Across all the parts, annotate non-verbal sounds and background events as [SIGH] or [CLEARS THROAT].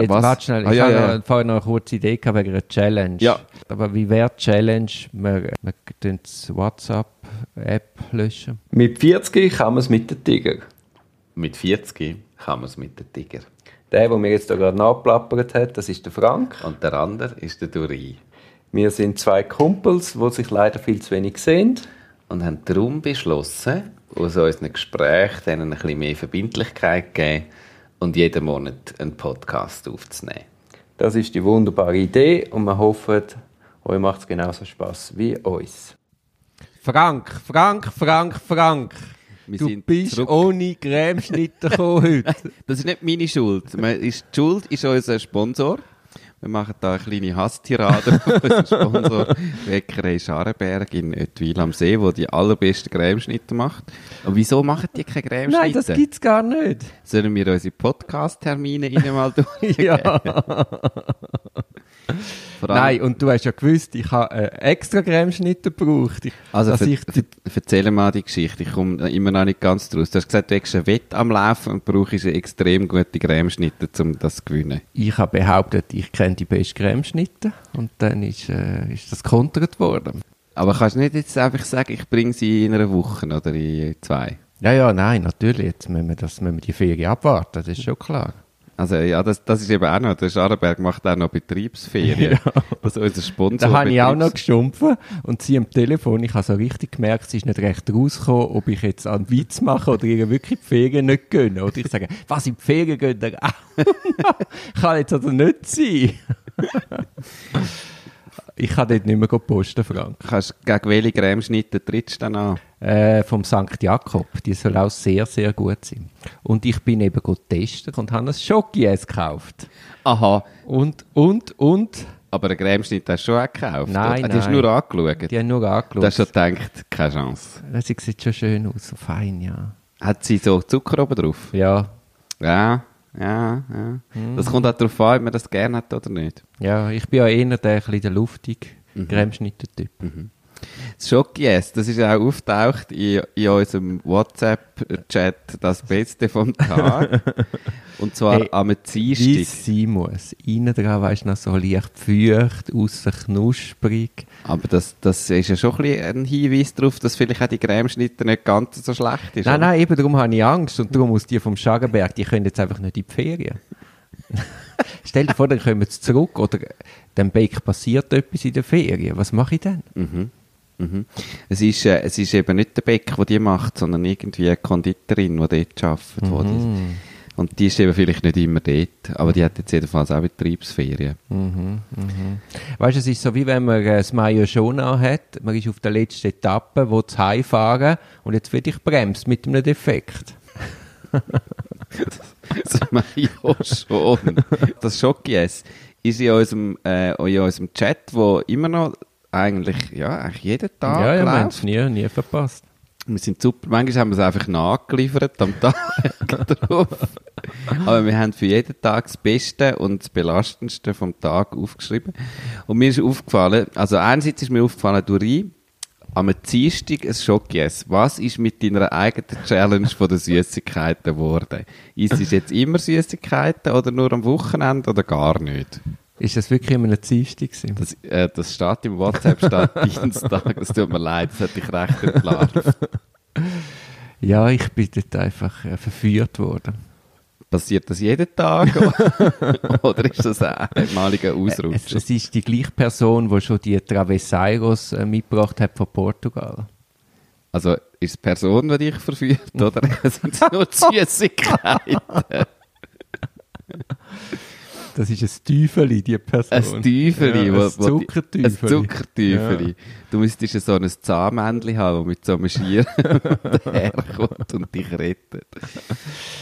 jetzt, was? warte schnell, Ah, ich ja, habe ja. noch- vorher noch eine kurze Idee gehabt wegen einer Challenge. Ja. Aber wie wäre die Challenge? Wir, wir tun die WhatsApp-App löschen. Mit 40 kann man es mit den Tiger. Mit 40 kann man es mit dem Tiger. Der, der mir jetzt da gerade nachplappert hat, das ist der Frank. Und der andere ist der Duri. Wir sind zwei Kumpels, die sich leider viel zu wenig sehen. Und haben darum beschlossen, aus unseren Gesprächen denen ein bisschen mehr Verbindlichkeit zu geben und jeden Monat einen Podcast aufzunehmen. Das ist die wunderbare Idee und wir hoffen, euch macht es genauso Spaß wie uns. Frank, Frank, Frank, Frank. Wir du sind bist zurück. ohne Cremeschnitte gekommen heute. [LAUGHS] Das ist nicht meine Schuld. Die Schuld ist unser Sponsor. Wir machen da eine kleine Hasstirade [LAUGHS] von unserem Sponsor Bäckerei Scharenberg in Ottwil am See, wo die allerbesten Cremeschnitte macht. Und wieso machen die keine Cremeschnitte? Nein, das gibt's gar nicht. Sollen wir unsere Podcast-Termine ihnen mal [LAUGHS] durchgeben? Ja. [LAUGHS] Vor allem- Nein, und du hast ja gewusst, ich habe äh, extra Cremeschnitte gebraucht. Ich, Also, ver ich ver erzähl mal die Geschichte. Ich komme immer noch nicht ganz draus. Du hast gesagt, du hast ein Wett am Laufen und brauchst extrem gute Cremeschnitte, um das zu gewinnen. ich habe behauptet, ich kenne die besten Cremeschnitte und dann ist, äh, ist das kontert worden. Aber kannst du nicht jetzt einfach sagen, ich bringe sie in einer Woche oder in zwei? Ja, ja, nein, natürlich. Jetzt müssen wir, das, müssen wir die Ferien abwarten, das ist schon klar. Also ja, das, das ist eben auch noch, der Scharenberg macht auch noch Betriebsferien. [LAUGHS] Das ist unser Sponsor. Da habe ich auch noch geschumpfen und sie am Telefon, ich habe so richtig gemerkt, sie ist nicht recht rausgekommen, ob ich jetzt einen Witz mache oder ihr wirklich die Ferien nicht gönnen. Oder ich sage, was, in die Ferien gehen ihr auch? [LAUGHS] kann jetzt also nicht sein. [LAUGHS] ich kann dort nicht mehr posten, Frank. Kannst, gegen welche Cremeschnitte trittst du dann an? Äh, vom St. Jakob. Die soll auch sehr, sehr gut sein. Und ich bin eben gut testen und habe ein Schokies gekauft. Aha, Und, und, und, aber einen Cremeschnitt hast du schon auch gekauft? Nein, oder? Die hast du nur angeschaut? die haben nur Du angeschaut. hast schon gedacht, keine Chance. Sie sieht schon schön aus, so fein, ja. Hat sie so Zucker oben drauf? Ja, Ja, ja, ja. Das kommt auch darauf an, ob man das gerne hat oder nicht. ja, ich bin ja eher der, der luftige Mhm. Cremeschnitte-Typ. Das Schokies, das ist auch auftaucht in, in unserem WhatsApp-Chat, das Beste vom Tag. Und zwar Hey, am Wie Dienstag. es sein muss. Innen dran, weißt du, noch so leicht feucht, aussen knusprig. Aber das, das ist ja schon ein, ein Hinweis darauf, dass vielleicht auch die Cremeschnitte nicht ganz so schlecht ist. Nein, oder? nein, eben darum habe ich Angst. Und darum muss die vom Schagenberg, die können jetzt einfach nicht in die Ferien. [LAUGHS] Stell dir vor, dann kommen sie zurück oder dem Bake passiert etwas in der Ferien. Was mache ich dann? Mhm. Es, ist, äh, es ist eben nicht der Bäcker, der die macht, sondern irgendwie eine Konditorin, die dort arbeitet. Mhm. die, und die ist eben vielleicht nicht immer dort, aber die hat jetzt jedenfalls auch Betriebsferien. Weißt du, es ist so wie wenn man äh, das Mayo schon hat. Man ist auf der letzten Etappe, wo zu heimfahren und jetzt wird ich bremst mit einem Defekt. [LAUGHS] Das auch schon. Das Schokies ist in unserem, äh, in unserem Chat, wo immer noch eigentlich, ja, eigentlich jeden Tag ja, ja, wir haben es nie, nie verpasst. Wir sind super. Manchmal haben wir es einfach nachgeliefert am Tag [LAUGHS] drauf. Aber wir haben für jeden Tag das Beste und das Belastendste vom Tag aufgeschrieben. Und mir ist aufgefallen, also einerseits ist mir aufgefallen, Duri, am Dienstag ein Schokies. Was ist mit deiner eigenen Challenge von den Süßigkeiten geworden? Ist es jetzt immer Süßigkeiten oder nur am Wochenende oder gar nicht? Ist das wirklich immer eine Dienstag gewesen? Das, äh, das steht im WhatsApp, steht [LAUGHS] Dienstag. Es tut mir leid, das hat dich recht entlarvt. Ja, ich bin dort einfach äh, verführt worden. Passiert das jeden Tag? [LAUGHS] [LAUGHS] Oder ist das ein einmaliger Es, Ausrutscher? es ist die gleiche Person, die schon die Travesseiros äh, mitgebracht hat von Portugal. Also ist es die Person, die dich verführt, oder sind es nur Süßigkeiten? Das ist ein Teufeli, die Person. Ein Tüfeli. Ja, ein Zuckertüfeli. Ein Zuckertüfeli. Du müsstest ja so ein Zahnmännchen haben, das mit so einem Schier [LAUGHS] herkommt und dich rettet.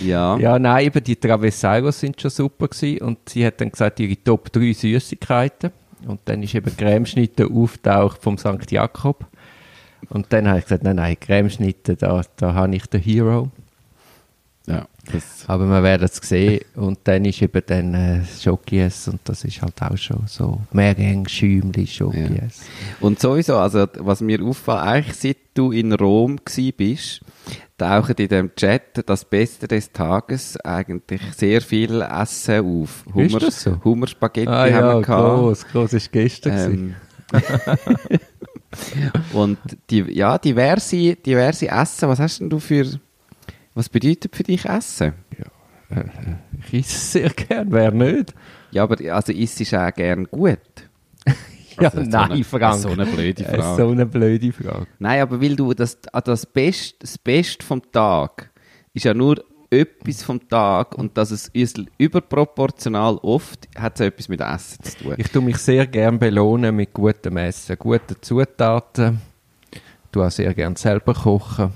Ja. Ja, nein, eben die Travesseiros sind schon super gewesen und sie hat dann gesagt, ihre Top 3 Süßigkeiten. Und dann ist eben Cremeschnitte auftaucht vom St. Jakob. Und dann habe ich gesagt, nein, nein, Cremeschnitte, da, da habe ich den Hero. Ja, das, Aber wir werden es sehen. Und dann ist eben dann äh, Schokies und das ist halt auch schon so Meergang, Schäumli, Schokies. Und sowieso, also was mir auffällt, eigentlich seit du in Rom bist, tauchen in dem Chat das Beste des Tages eigentlich sehr viel Essen auf. Ist das so? Hummerspaghetti Ah haben ja, wir gehabt. groß, groß ist gestern. Ähm, [LAUGHS] und die, ja, diverse, diverse Essen, was hast denn du für, was bedeutet für dich Essen? Ich esse es sehr gern, wer nicht? Ja, aber also isst du auch gern gut? [LAUGHS] Ja, Also, so nein, eine- Frank. so eine blöde Äh, Frage. So eine blöde Frage. Nein, aber weil du das, das Beste das Best vom Tag ist ja nur etwas vom Tag und dass es uns überproportional oft hat es etwas mit Essen zu tun. Ich tue mich sehr gern belohnen mit gutem Essen, guten Zutaten. Ich tue auch sehr gern selber kochen.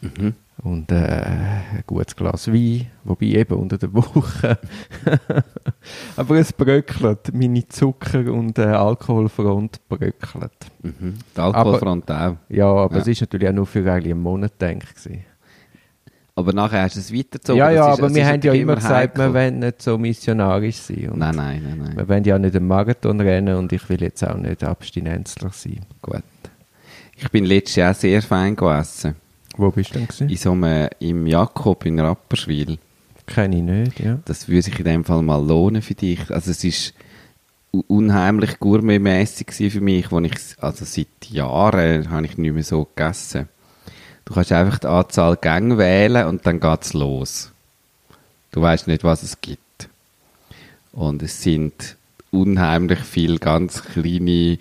Mhm. Und äh, ein gutes Glas Wein, wobei eben unter der Woche. [LAUGHS] Aber es bröckelt. Meine Zucker- und äh, Alkoholfront bröckelt. Mhm. Die Alkoholfront auch. Ja, aber Ja. es ist natürlich auch nur für eigentlich einen Monat gedacht. gewesen. Aber nachher hast du es weitergezogen. Ja, ja, ist- aber wir haben ja immer gesagt, wir wollen nicht so missionarisch sein. Nein, nein, nein, nein. Wir wollen ja nicht einen Marathon rennen und ich will jetzt auch nicht Abstinenzler sein. Gut. Ich bin letztes Jahr sehr fein gegessen. Wo bist du denn? Gewesen? In so einem, im Jakob in Rapperswil. Kenne ich nicht, ja. Das würde sich in dem Fall mal lohnen für dich. Also es ist unheimlich gourmetmässig gewesen für mich, wo ich, also seit Jahren habe ich nicht mehr so gegessen. Du kannst einfach die Anzahl Gänge wählen und dann geht's los. Du weißt nicht, was es gibt. Und es sind unheimlich viel ganz kleine,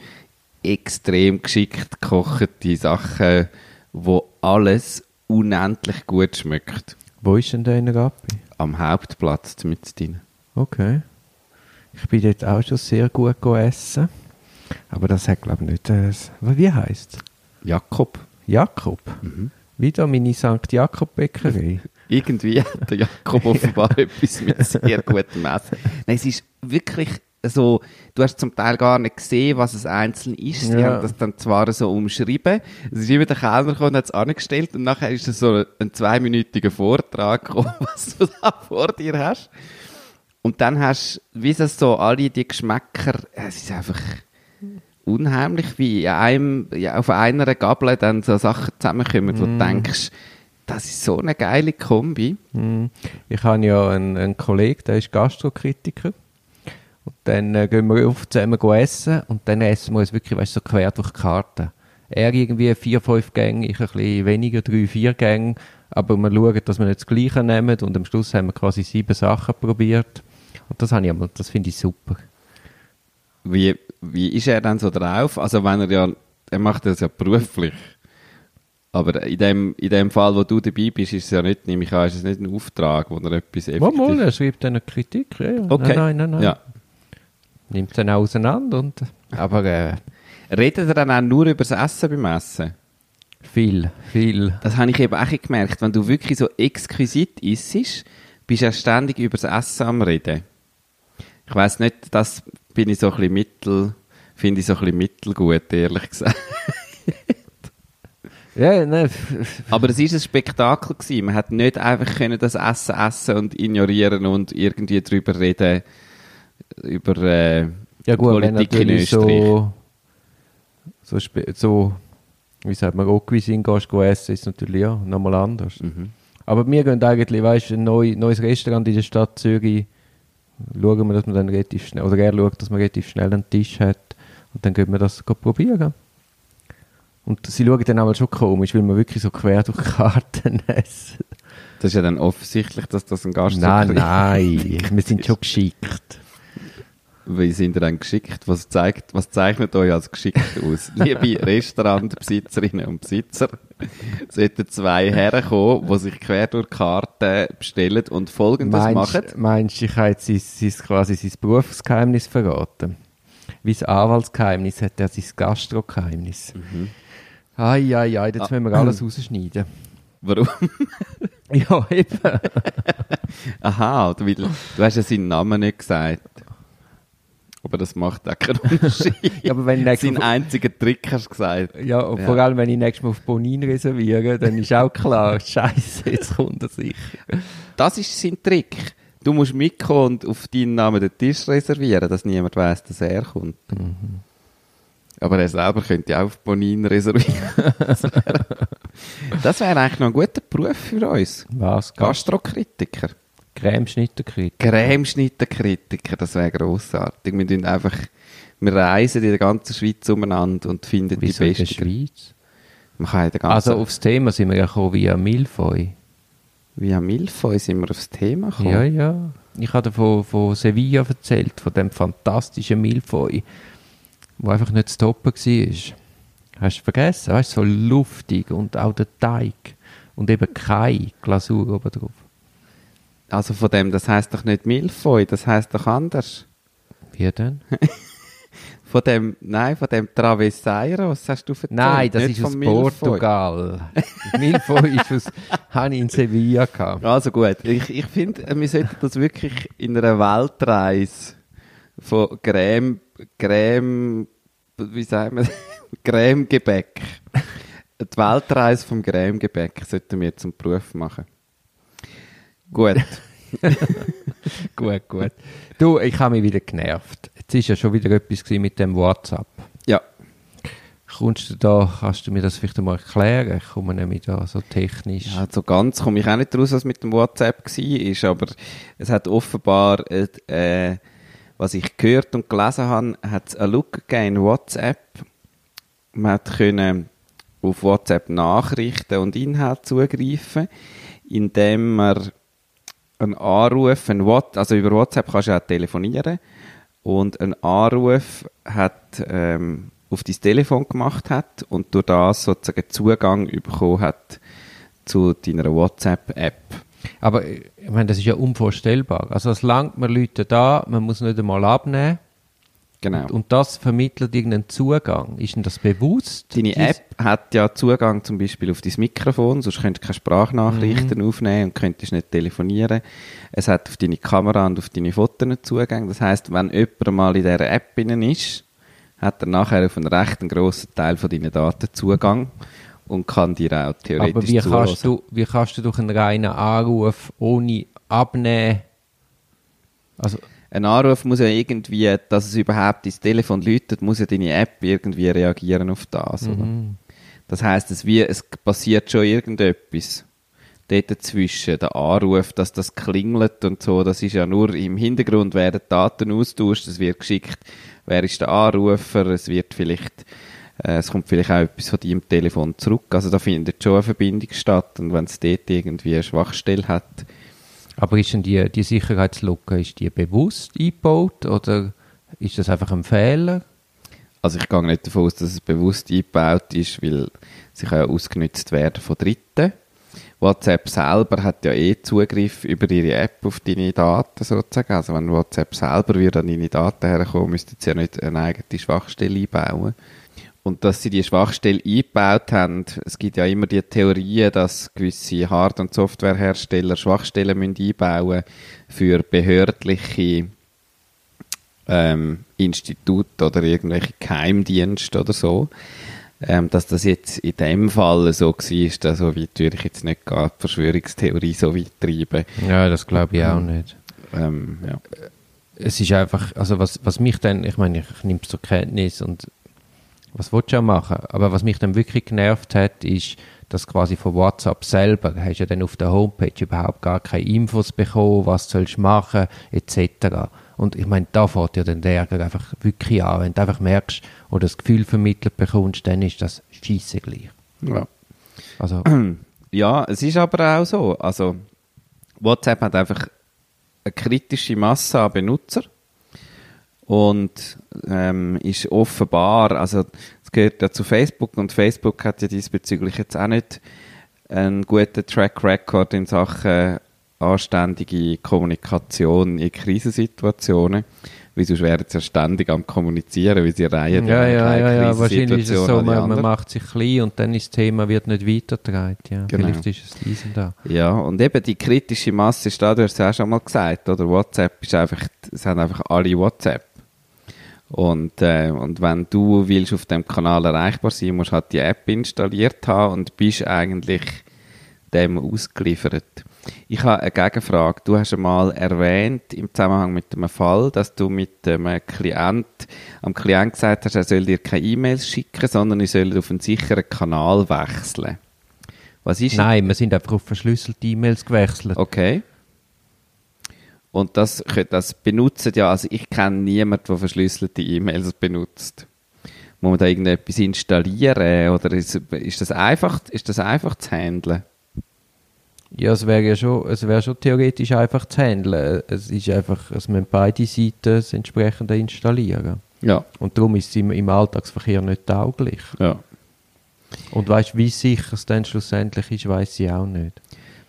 extrem geschickt gekochte Sachen, wo alles unendlich gut schmeckt. Wo ist denn der in Rappi? Am Hauptplatz mit drin. Okay. Ich bin dort auch schon sehr gut gegessen. Aber das hat, glaube ich, nicht... Äh, wie heisst es? Jakob. Jakob. Mhm. Wieder meine St. Jakob-Bäckerei. [LAUGHS] Irgendwie hat der Jakob offenbar [LAUGHS] etwas mit sehr gutem Essen. Nein, es ist wirklich so, du hast zum Teil gar nicht gesehen, was es einzeln ist. Sie Ja. haben das dann zwar so umschrieben. Es ist immer der Kellner gekommen und hat es angestellt und nachher ist es so ein, zweiminütiger Vortrag gekommen, [LAUGHS] was du da vor dir hast. Und dann hast du, wie es so alle die Geschmäcker, es ist einfach unheimlich, wie in einem, ja, auf einer Gabel dann so Sachen zusammenkommen, wo du denkst, das ist so eine geile Kombi. Hm. Ich habe ja einen, einen Kollegen, der ist Gastrokritiker. Und dann äh, gehen wir oft zusammen go essen und dann essen wir uns wirklich weißt, so quer durch die Karte. Er irgendwie vier, fünf Gänge, ich ein bisschen weniger, drei, vier Gänge. Aber wir schauen, dass wir nicht das Gleiche nehmen und am Schluss haben wir quasi sieben Sachen probiert. Und das, habe ich einmal, das finde ich super. Wie, wie ist er dann so drauf? Also wenn er ja, er macht das ja beruflich. Aber in dem, in dem Fall, wo du dabei bist, ist es ja nicht, nehme ich an, ist es nicht ein Auftrag, wo er etwas Mal, mal, effektiv... er schreibt dann eine Kritik. Ja, ja. Okay. Nein, nein, nein. nein. Ja. Nimmt es dann auch auseinander. Und, aber äh, Redet er dann auch nur über das Essen beim Essen? viel, viel. Das habe ich eben auch gemerkt. Wenn du wirklich so exquisit isst, bist du ja ständig über das Essen am Reden. Ich weiss nicht, das bin ich so ein bisschen mittel, finde ich so ein bisschen mittelgut, ehrlich gesagt. [LAUGHS] Ja, nein. Aber es ist ein Spektakel gewesen. Man hat nicht einfach können das Essen essen und ignorieren und irgendwie drüber reden, über äh, Ja gut, wenn Politik in natürlich Österreich. so, so, so, wie sagt man, Rockcuisine gehst go essen, ist natürlich ja nochmal anders. Mhm. Aber wir gehen eigentlich, weißt du, ein neu, neues Restaurant in der Stadt Zürich, schauen wir, dass man dann relativ schnell, oder er schaut, dass man relativ schnell einen Tisch hat und dann gehen wir das probieren. Und sie schauen dann auch schon komisch, weil wir wirklich so quer durch Karten [LAUGHS] essen. Das ist ja dann offensichtlich, dass das ein Gast Nein, so nein, wir sind schon [LAUGHS] geschickt. Wie sind ihr dann geschickt? Was, zeigt, was zeichnet euch als geschickt aus? [LAUGHS] Liebe Restaurantbesitzerinnen und Besitzer, sollten zwei Herren kommen, die sich quer durch die Karte bestellen und Folgendes machen. Meinst, meinst du, ich habe jetzt sein, quasi sein Berufsgeheimnis verraten? Wie das Anwaltsgeheimnis hat er sein Gastrogeheimnis. Mhm. Ai, ai, ai, Ah. jetzt müssen wir alles rausschneiden. [LAUGHS] Warum? [LAUGHS] ja, eben. Aha, du, du hast ja seinen Namen nicht gesagt. Aber das macht auch keinen [LAUGHS] Unterschied. Ja, aber wenn Sein einziger Trick, hast du gesagt. ja, und Ja. vor allem, wenn ich nächstes Mal auf Bonin reserviere, dann ist auch klar, [LAUGHS] Scheiße, jetzt kommt er sicher. Das ist sein Trick. Du musst mitkommen und auf deinen Namen den Tisch reservieren, dass niemand weiß, dass er kommt. Aber er selber könnte ja auch auf Bonin reservieren. [LAUGHS] das wäre wäre eigentlich noch ein guter Beruf für uns. Was? Gast Gastrokritiker. Cremeschnitterkrieg. Cremeschnittenkritiker, das wäre grossartig. Wir, tun einfach, wir reisen in der ganzen Schweiz umeinander und finden Wieso die in der besten. Schweiz? Man kann in der ganzen, Also aufs Thema sind wir ja gekommen via Milfoy. via Milfoy sind wir aufs Thema gekommen. Ja, ja. Ich habe von, von Sevilla erzählt, von dem fantastischen Milfoy, wo einfach nicht zu toppen war. Hast du vergessen? Weißt du, so luftig und auch der Teig. Und eben keine Glasur oben drauf. Also von dem, das heißt doch nicht Milfoy, das heißt doch anders. Wie denn? [LAUGHS] Von dem, nein, von dem Travesseiros hast du erzählt. Nein, das ist aus Milfoy. Portugal. [LAUGHS] Milfoy ist aus, habe ich in Sevilla gehabt. Also gut, ich, ich finde, wir sollten das wirklich in einer Weltreise von Creme, Creme, wie sagen wir, [LAUGHS] Cremegebäck. Die Weltreise vom Cremegebäck sollten wir zum Beruf machen. Gut. [LAUGHS] Gut, gut. Du, ich habe mich wieder genervt. Jetzt ist ja schon wieder etwas mit dem WhatsApp. Ja. Kommst du da, kannst du mir das vielleicht einmal erklären? Ich komme nämlich da so technisch. Ja, so ganz komme ich auch nicht raus, was mit dem WhatsApp war, aber es hat offenbar, äh, äh, was ich gehört und gelesen habe, hat es eine Lücke gegeben in WhatsApp. Man hat können auf WhatsApp Nachrichten und Inhalte zugreifen, indem man einen Anruf, ein What, also über WhatsApp kannst du ja telefonieren und ein Anruf hat ähm, auf dein Telefon gemacht hat und durch das sozusagen Zugang bekommen hat zu deiner WhatsApp-App. Aber ich meine, das ist ja unvorstellbar. Also es langt, man Leute da, man muss nicht einmal abnehmen. Genau. Und, und das vermittelt irgendeinen Zugang. Ist denn das bewusst? Deine App hat ja Zugang zum Beispiel auf dein Mikrofon, sonst könntest du keine Sprachnachrichten aufnehmen und könntest nicht telefonieren. Es hat auf deine Kamera und auf deine Fotos Zugang. Das heißt, wenn jemand mal in dieser App drin ist, hat er nachher auf einen recht grossen Teil von deinen Daten Zugang und kann dir auch theoretisch Aber wie zuhören. kannst, du, wie kannst du durch einen reinen Anruf ohne abnehmen? Also, Ein Anruf muss ja irgendwie, dass es überhaupt ins Telefon läutet, muss ja deine App irgendwie reagieren auf das. Oder? Das heißt, es, wie, es passiert schon irgendetwas dort dazwischen, der Anruf, dass das klingelt und so, das ist ja nur im Hintergrund werden Daten austauscht, es wird geschickt, wer ist der Anrufer, es wird vielleicht, äh, es kommt vielleicht auch etwas von deinem Telefon zurück, also da findet schon eine Verbindung statt und wenn es dort irgendwie eine Schwachstelle hat, aber ist denn die, die Sicherheitslücke, ist die bewusst eingebaut oder ist das einfach ein Fehler? Also ich gehe nicht davon aus, dass es bewusst eingebaut ist, weil sie ja ausgenutzt werden von Dritten. WhatsApp selber hat ja eh Zugriff über ihre App auf deine Daten sozusagen. Also wenn WhatsApp selber würde an deine Daten herkommen, müssten sie ja nicht eine eigene Schwachstelle einbauen. Und dass sie die Schwachstelle eingebaut haben, es gibt ja immer die Theorie, dass gewisse Hard- und Softwarehersteller Schwachstellen müssen einbauen für behördliche ähm, Institut oder irgendwelche Geheimdienste oder so. Ähm, dass das jetzt in dem Fall so war, da so weit würde ich jetzt nicht die Verschwörungstheorie so weit treiben. Ja, das glaube ich auch nicht. Ähm, ja. Es ist einfach, also was, was mich dann, ich meine, ich nehme es zur Kenntnis und was willst du auch machen? Aber was mich dann wirklich genervt hat, ist, dass quasi von WhatsApp selber, hast ja dann auf der Homepage überhaupt gar keine Infos bekommen, was sollst du machen, etc. Und ich meine, da fährt ja dann der Ärger einfach wirklich an. Wenn du einfach merkst oder das Gefühl vermittelt bekommst, dann ist das scheisse gleich. Ja. Also, [CLEARS THROAT] ja, es ist aber auch so. Also, WhatsApp hat einfach eine kritische Masse an Benutzer und ähm, ist offenbar, also es gehört ja zu Facebook und Facebook hat ja diesbezüglich jetzt auch nicht einen guten Track Record in Sachen anständige Kommunikation in Krisensituationen. Weil sonst wären sie ja ständig am Kommunizieren, weil sie reihen ja, ja, ja, ja, wahrscheinlich ist es so, man, man macht sich klein und dann ist das Thema wird nicht weitergetragen. Ja. Genau. Vielleicht ist es diesen da. Ja, und eben die kritische Masse ist da, du hast es auch schon mal gesagt, oder? WhatsApp ist einfach, es haben einfach alle WhatsApp. Und, äh, und wenn du willst auf dem Kanal erreichbar sein, musst du halt die App installiert haben und bist eigentlich dem ausgeliefert. Ich habe eine Gegenfrage. Du hast einmal erwähnt im Zusammenhang mit einem Fall, dass du mit einem Klient, am Klient gesagt hast, er soll dir keine E-Mails schicken, sondern er soll auf einen sicheren Kanal wechseln. Was ist Nein, wir sind einfach auf verschlüsselte E-Mails gewechselt. Okay. Und das, das benutzen ja, also ich kenne niemanden, der verschlüsselte E-Mails benutzt. Muss man da irgendetwas installieren oder ist, ist, das einfach, ist das einfach zu handeln? Ja, es wäre ja schon, es wäre schon theoretisch einfach zu handeln. Es ist einfach, es müssen beide Seiten das entsprechende installieren. Ja. Und darum ist es im, im Alltagsverkehr nicht tauglich. Ja. Und weißt wie sicher es dann schlussendlich ist, weiß ich auch nicht.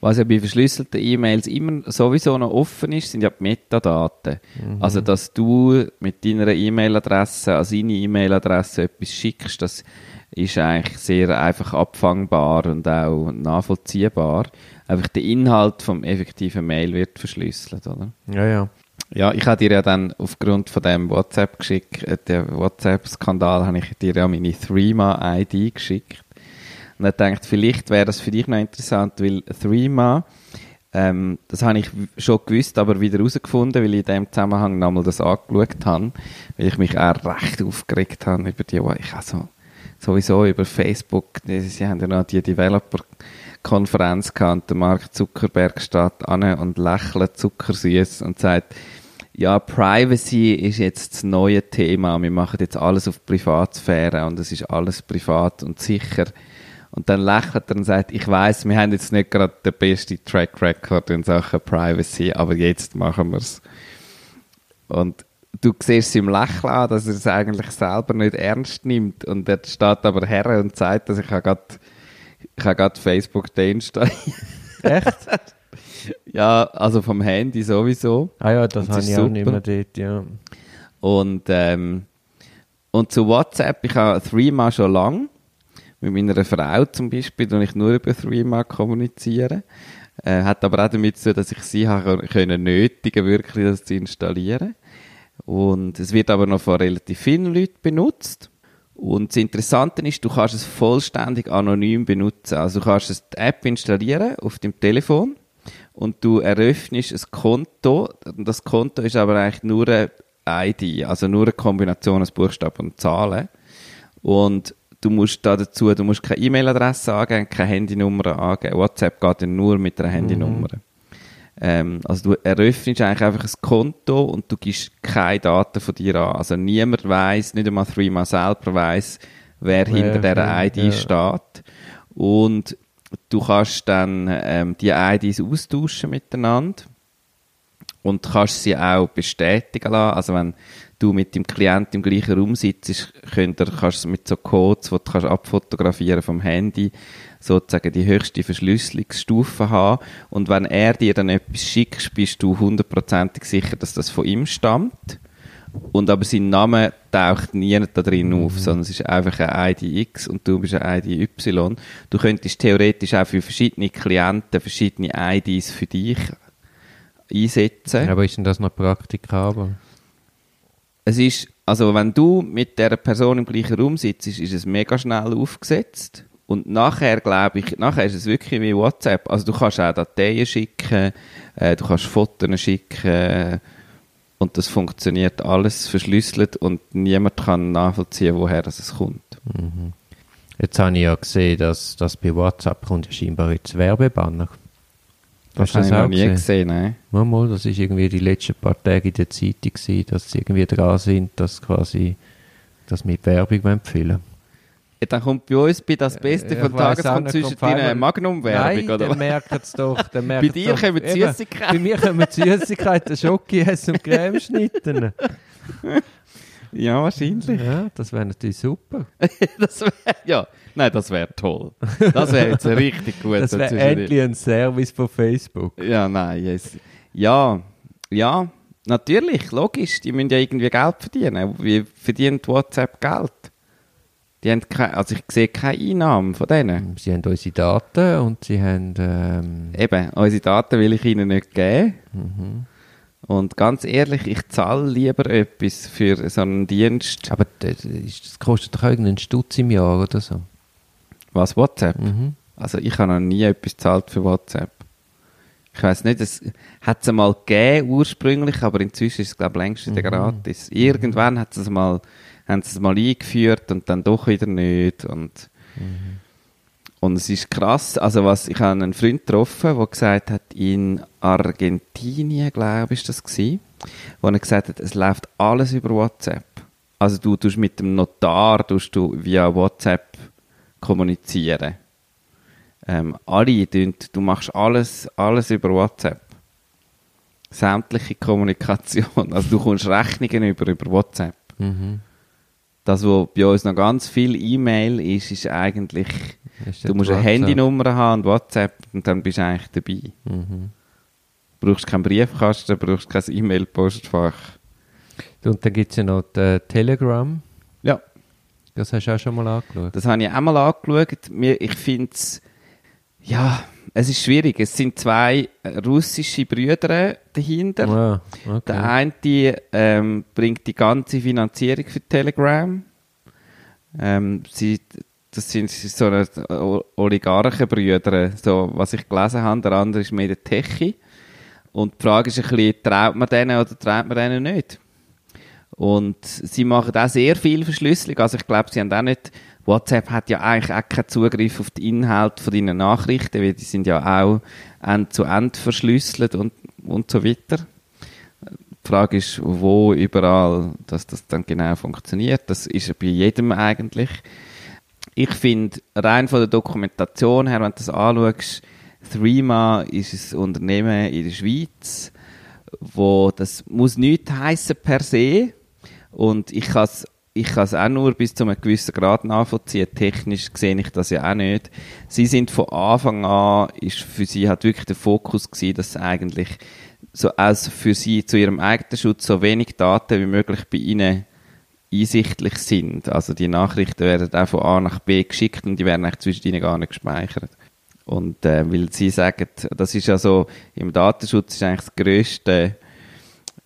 Was ja bei verschlüsselten E-Mails immer sowieso noch offen ist, sind ja die Metadaten. Mhm. Also, dass du mit deiner E-Mail-Adresse an seine E-Mail-Adresse etwas schickst, das ist eigentlich sehr einfach abfangbar und auch nachvollziehbar. Einfach der Inhalt vom effektiven Mail wird verschlüsselt, oder? Ja, ja. Ja, ich habe dir ja dann aufgrund von dem WhatsApp geschickt, äh, der WhatsApp-Skandal, habe ich dir ja meine Threema-ID geschickt. Und ich dachte, vielleicht wäre das für dich noch interessant, weil Threema, ähm, das habe ich schon gewusst, aber wieder herausgefunden, weil ich in dem Zusammenhang nochmal das angeschaut habe, weil ich mich auch recht aufgeregt habe über die, ich habe so, sowieso über Facebook, sie haben ja noch die Developer-Konferenz gehabt der Mark Zuckerberg steht an und lächelt zuckersüß und sagt, ja, Privacy ist jetzt das neue Thema. Wir machen jetzt alles auf Privatsphäre und es ist alles privat und sicher. Und dann lächelt er und sagt, ich weiß, wir haben jetzt nicht gerade den besten Track Record in Sachen Privacy, aber jetzt machen wir's. Und du siehst es im Lächeln an, dass er es eigentlich selber nicht ernst nimmt. Und er steht aber her und sagt, dass ich habe gerade, ich habe gerade Facebook deinstalliert. Echt? [LAUGHS] ja, also vom Handy sowieso. Ah ja, das habe ich auch nicht mehr dort, ja. Und, ähm, und zu WhatsApp, ich habe Threema schon lang. Mit meiner Frau zum Beispiel, und ich nur über Threema kommunizieren. Äh, hat aber auch damit zu tun, dass ich sie habe können nötigen, wirklich das zu installieren. Und es wird aber noch von relativ vielen Leuten benutzt. Und das Interessante ist, du kannst es vollständig anonym benutzen. Also du kannst es die App installieren auf dem Telefon und du eröffnest ein Konto. Das Konto ist aber eigentlich nur eine ID, also nur eine Kombination aus Buchstaben und Zahlen. Und du musst da dazu, du musst keine E-Mail-Adresse angeben, keine Handynummer angeben. WhatsApp geht dann nur mit einer Handynummer. Ähm, also du eröffnest eigentlich einfach ein Konto und du gibst keine Daten von dir an. Also niemand weiß, nicht einmal Threema selber weiß, wer, Wer hinter dieser wer- ID ja. steht. Und du kannst dann ähm, die IDs austauschen miteinander und kannst sie auch bestätigen lassen. Also wenn du mit dem Klient im gleichen Raum sitzt, könnt ihr, kannst du mit so Codes, die du kannst abfotografieren vom Handy, sozusagen die höchste Verschlüsselungsstufe haben. Und wenn er dir dann etwas schickt, bist du hundertprozentig sicher, dass das von ihm stammt. Und aber sein Name taucht nie da drin auf, sondern es ist einfach eine ID X und du bist eine ID Y. Du könntest theoretisch auch für verschiedene Klienten verschiedene IDs für dich einsetzen. Aber ist denn das noch praktikabel? Es ist, also wenn du mit der Person im gleichen Raum sitzt, ist es mega schnell aufgesetzt. Und nachher, glaube ich, nachher ist es wirklich wie WhatsApp. Also du kannst auch Dateien schicken, äh, du kannst Fotos schicken und das funktioniert alles verschlüsselt und niemand kann nachvollziehen, woher das es kommt. Jetzt habe ich ja gesehen, dass, dass bei WhatsApp kommt scheinbar jetzt Werbebanner. Das habe ich noch nie gesehen? nein. Mal, mal, das ist irgendwie die letzten paar Tage in der Zeitung gewesen, dass sie irgendwie dran sind, dass quasi das mit Werbung empfehlen Ja, dann kommt bei uns bei das Beste von Tageskommt zwischen deiner Magnum-Werbung, oder dann merken es doch. Dann [LAUGHS] Bei dir doch. kommen Süßigkeiten. Bei mir kommen Süßigkeiten, [LAUGHS] Schoki und Cremeschnitten. Ja, wahrscheinlich. Ja, das wäre natürlich super. [LAUGHS] Das wäre, ja, nein, das wäre toll. Das wäre jetzt richtig gut. Das wäre endlich ein Service von Facebook. Ja, nein, yes. Ja, ja, natürlich, logisch. Die müssen ja irgendwie Geld verdienen. Wie verdient WhatsApp Geld? Die haben keine, also ich sehe keine Einnahmen von denen. Sie haben unsere Daten und sie haben... Ähm, Eben, unsere Daten will ich ihnen nicht geben. Und ganz ehrlich, ich zahle lieber etwas für so einen Dienst. Aber das, das kostet doch irgendeinen Stutz im Jahr oder so. Was, WhatsApp? Mhm. Also ich habe noch nie etwas gezahlt für WhatsApp. Ich weiß nicht, es hat es mal gegeben ursprünglich, aber inzwischen ist es glaube ich längst wieder gratis. Irgendwann hat es mal, haben sie es mal eingeführt und dann doch wieder nicht und und es ist krass, also was, ich habe einen Freund getroffen, der gesagt hat, in Argentinien, glaube ich, ist das gewesen, wo er gesagt hat, es läuft alles über WhatsApp. Also du tust mit dem Notar, tust du via WhatsApp kommunizieren. Ähm, alle, tun- du machst alles, alles über WhatsApp. Sämtliche Kommunikation. Also du kommst Rechnungen über, über WhatsApp. Mhm. Das, was bei uns noch ganz viel E-Mail ist, ist eigentlich, Ist du musst eine WhatsApp? Handynummer haben und WhatsApp und dann bist du eigentlich dabei. Mhm. Du brauchst keinen Briefkasten, du brauchst kein E-Mail-Postfach. Und dann gibt es ja noch die, Telegram. Ja. Das hast du auch schon mal angeschaut. Das habe ich auch mal angeschaut. Ich finde es, ja, es ist schwierig. Es sind zwei russische Brüder dahinter. Ah, okay. Der eine ähm, bringt die ganze Finanzierung für Telegram. Ähm, sie, das sind so Oligarchenbrüder, so was ich gelesen habe. Der andere ist mehr der Techie. Und die Frage ist ein bisschen, traut man denen oder traut man denen nicht? Und sie machen auch sehr viel Verschlüsselung. Also ich glaube, sie haben auch nicht, WhatsApp hat ja eigentlich auch keinen Zugriff auf den Inhalt von deinen Nachrichten, weil die sind ja auch end zu End verschlüsselt und, und so weiter. Die Frage ist, wo überall, dass das dann genau funktioniert. Das ist ja bei jedem eigentlich. Ich finde, rein von der Dokumentation her, wenn du das anschaust, Threema ist ein Unternehmen in der Schweiz, wo das muss nichts heissen per se und ich kann es ich auch nur bis zu einem gewissen Grad nachvollziehen. Technisch sehe ich das ja auch nicht. Sie sind von Anfang an, ist für sie hat wirklich der Fokus gewesen, dass eigentlich so als für sie zu ihrem eigenen Schutz so wenig Daten wie möglich bei ihnen einsichtlich sind. Also die Nachrichten werden auch von A nach B geschickt und die werden eigentlich zwischen ihnen gar nicht gespeichert. Und äh, weil sie sagen, das ist ja so, im Datenschutz ist eigentlich das grösste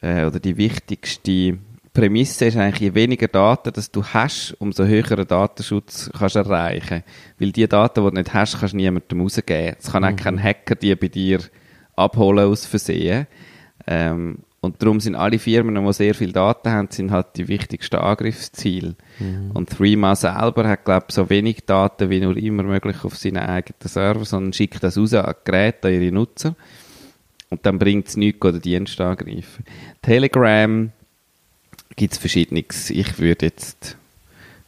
äh, oder die wichtigste Prämisse ist eigentlich, je weniger Daten dass du hast, umso höheren Datenschutz kannst du erreichen. Weil die Daten, die du nicht hast, kannst du niemandem rausgeben. Es kann auch kein Hacker die bei dir abholen aus Versehen. Ähm, und darum sind alle Firmen, die sehr viel Daten haben, sind halt die wichtigsten Angriffsziele. Und Threema selber hat, glaube ich, so wenig Daten wie nur immer möglich auf seinen eigenen Server, sondern schickt das raus an Geräte, an ihre Nutzer. Und dann bringt es nichts, oder Dienst angreifen. Telegram gibt es verschiedenes. Ich würde jetzt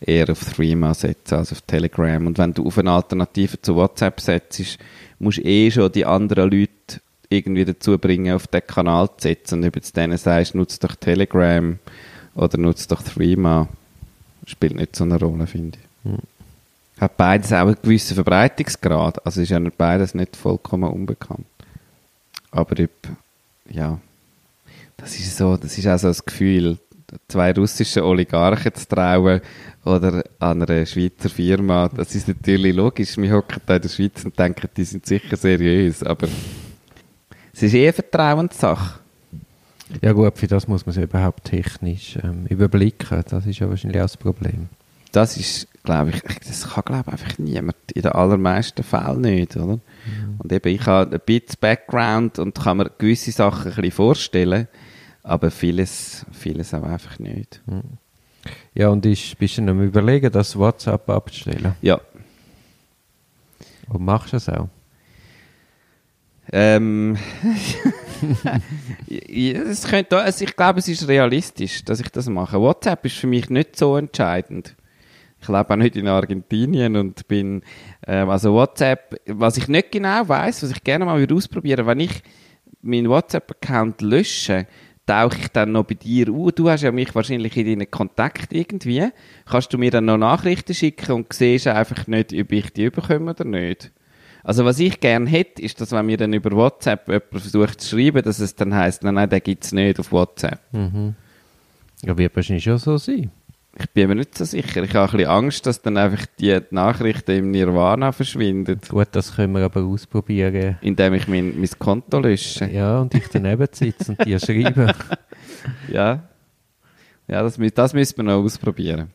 eher auf Threema setzen als auf Telegram. Und wenn du auf eine Alternative zu WhatsApp setzt, musst du eh schon die anderen Leute irgendwie dazu bringen, auf den Kanal zu setzen. Und ob jetzt denen sagst, nutzt doch Telegram oder nutzt doch Threema, spielt nicht so eine Rolle, finde ich. Hat beides auch einen gewissen Verbreitungsgrad. Also ist ja nicht beides nicht vollkommen unbekannt. Aber ob, ja, das ist so, das ist auch so das Gefühl, zwei russische Oligarchen zu trauen oder an einer Schweizer Firma, das ist natürlich logisch. Wir hocken da in der Schweiz und denken, die sind sicher seriös, aber es ist eher Vertrauenssache. Ja gut, für das muss man es überhaupt technisch ähm, überblicken. Das ist ja wahrscheinlich auch das Problem. Das ist, glaube ich, das kann, glaube ich, einfach niemand. In den allermeisten Fällen nicht, oder? Und eben, ich habe ein bisschen Background und kann mir gewisse Sachen ein bisschen vorstellen, aber vieles, vieles auch einfach nicht. Ja, und ist, bist du am überlegen, das WhatsApp abzustellen? Ja, Und machst du es auch? Ähm, [LAUGHS] es könnte, also ich glaube, es ist realistisch, dass ich das mache. WhatsApp ist für mich nicht so entscheidend. Ich lebe auch nicht in Argentinien und bin, ähm, also WhatsApp, was ich nicht genau weiß, was ich gerne mal ausprobieren, wenn ich meinen WhatsApp-Account lösche, tauche ich dann noch bei dir auf. Du hast ja mich wahrscheinlich in deinen Kontakt irgendwie. Kannst du mir dann noch Nachrichten schicken und siehst einfach nicht, ob ich die bekomme oder nicht? Also was ich gerne hätte, ist, dass wenn mir dann über WhatsApp jemand versucht zu schreiben, dass es dann heisst, nein, nein, den gibt's nicht auf WhatsApp. Ja, wird wahrscheinlich schon so sein. Ich bin mir nicht so sicher. Ich habe ein bisschen Angst, dass dann einfach die Nachrichten im Nirvana verschwinden, Gut, das können wir aber ausprobieren. indem ich mein, mein Konto lösche. Ja, und ich daneben sitze und dir schreibe. [LAUGHS] Ja. Ja, das, das müssen wir noch ausprobieren.